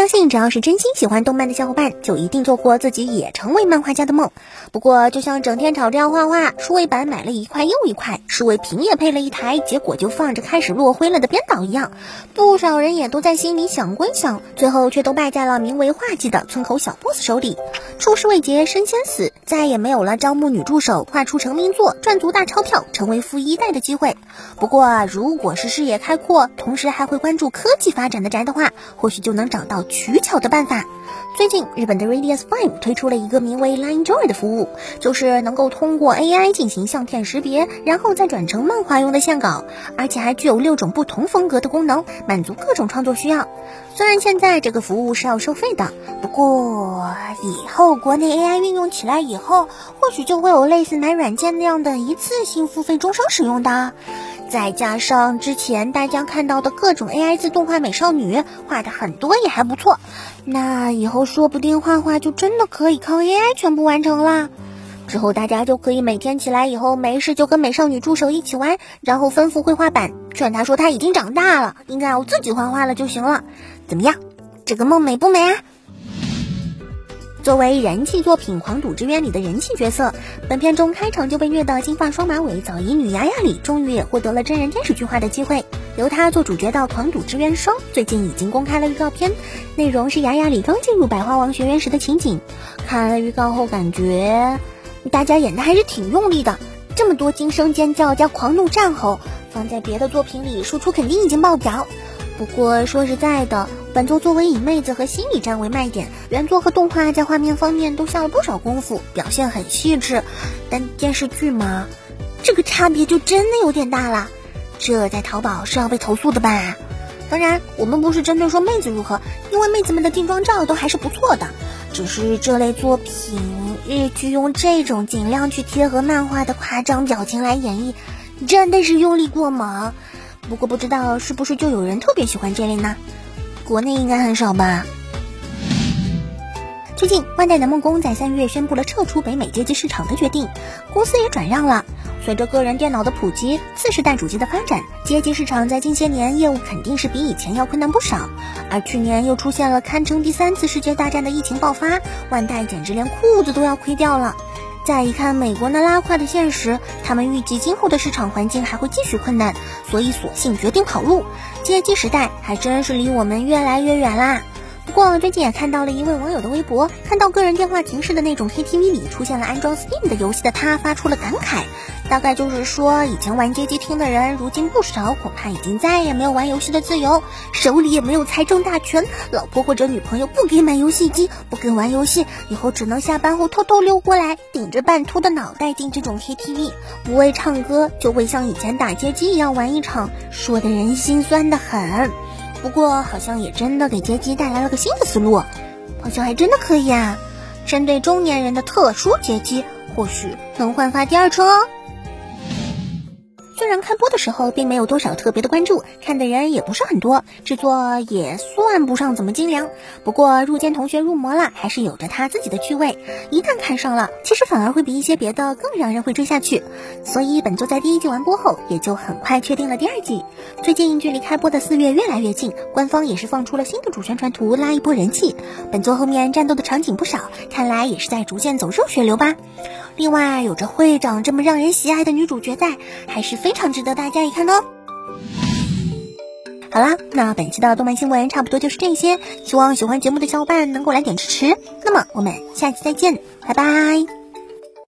相信只要是真心喜欢动漫的小伙伴，就一定做过自己也成为漫画家的梦。不过，就像整天吵着要画画，数位板买了一块又一块，数位屏也配了一台，结果就放着开始落灰了的编导一样，不少人也都在心里想归想，最后却都败在了名为画技的村口小 boss 手里。出师未捷身先死，再也没有了招募女助手、画出成名作、赚足大钞票、成为富一代的机会。不过，如果是视野开阔，同时还会关注科技发展的宅的话，或许就能找到取巧的办法。最近，日本的 Radius Five 推出了一个名为 Line Joy 的服务，就是能够通过 AI 进行相片识别，然后再转成漫画用的线稿，而且还具有六种不同风格的功能，满足各种创作需要。虽然现在这个服务是要收费的，不过以后国内 AI 运用起来以后，或许就会有类似买软件那样的一次性付费终生使用的。再加上之前大家看到的各种 AI 自动化美少女，画的很多也还不错，那以后说不定画画就真的可以靠 AI 全部完成了。之后大家就可以每天起来以后没事就跟美少女助手一起玩，然后吩咐绘画板，劝他说他已经长大了，应该要自己画画了就行了。怎么样，这个梦美不美啊？作为人气作品《狂赌之渊》里的人气角色，本片中开场就被虐的金发双马尾早乙女雅雅里，终于也获得了真人天使剧化的机会，由她做主角的《狂赌之渊双》最近已经公开了预告片，内容是雅雅里刚进入百花王学院时的情景。看了预告后，感觉。大家演的还是挺用力的，这么多惊声尖叫加狂怒战吼，放在别的作品里输出肯定已经爆表。不过说实在的，本作作为以妹子和心理战为卖点，原作和动画在画面方面都下了不少功夫，表现很细致。但电视剧嘛，这个差别就真的有点大了，这在淘宝是要被投诉的吧？当然，我们不是针对说妹子如何，因为妹子们的定妆照都还是不错的，只是这类作品。日剧用这种尽量去贴合漫画的夸张表情来演绎，真的是用力过猛。不过不知道是不是就有人特别喜欢这类呢？国内应该很少吧。最近，万代南梦宫在三月宣布了撤出北美街机市场的决定，公司也转让了。随着个人电脑的普及，次世代主机的发展，街机市场在近些年业务肯定是比以前要困难不少。而去年又出现了堪称第三次世界大战的疫情爆发，万代简直连裤子都要亏掉了。再一看美国那拉胯的现实，他们预计今后的市场环境还会继续困难，所以索性决定跑路。街机时代还真是离我们越来越远啦。过最近也看到了一位网友的微博，看到个人电话亭式的那种 KTV 里出现了安装 Steam 的游戏的他，发出了感慨，大概就是说以前玩街机厅的人，如今不少，恐怕已经再也没有玩游戏的自由，手里也没有财政大权，老婆或者女朋友不给买游戏机，不给玩游戏，以后只能下班后偷偷溜过来，顶着半秃的脑袋进这种 KTV，不为唱歌，就会像以前打街机一样玩一场，说的人心酸的很。不过好像也真的给街机带来了个新的思路，好像还真的可以啊！针对中年人的特殊街机，或许能焕发第二春哦。虽然开播的时候并没有多少特别的关注，看的人也不是很多，制作也算不上怎么精良。不过入间同学入魔了，还是有着他自己的趣味。一旦看上了，其实反而会比一些别的更让人会追下去。所以本作在第一季完播后，也就很快确定了第二季。最近距离开播的四月越来越近，官方也是放出了新的主宣传图，拉一波人气。本作后面战斗的场景不少，看来也是在逐渐走热血流吧。另外，有着会长这么让人喜爱的女主角在，还是非常常值得大家一看哦。好啦，那本期的动漫新闻差不多就是这些，希望喜欢节目的小伙伴能够来点支持。那么，我们下期再见，拜拜。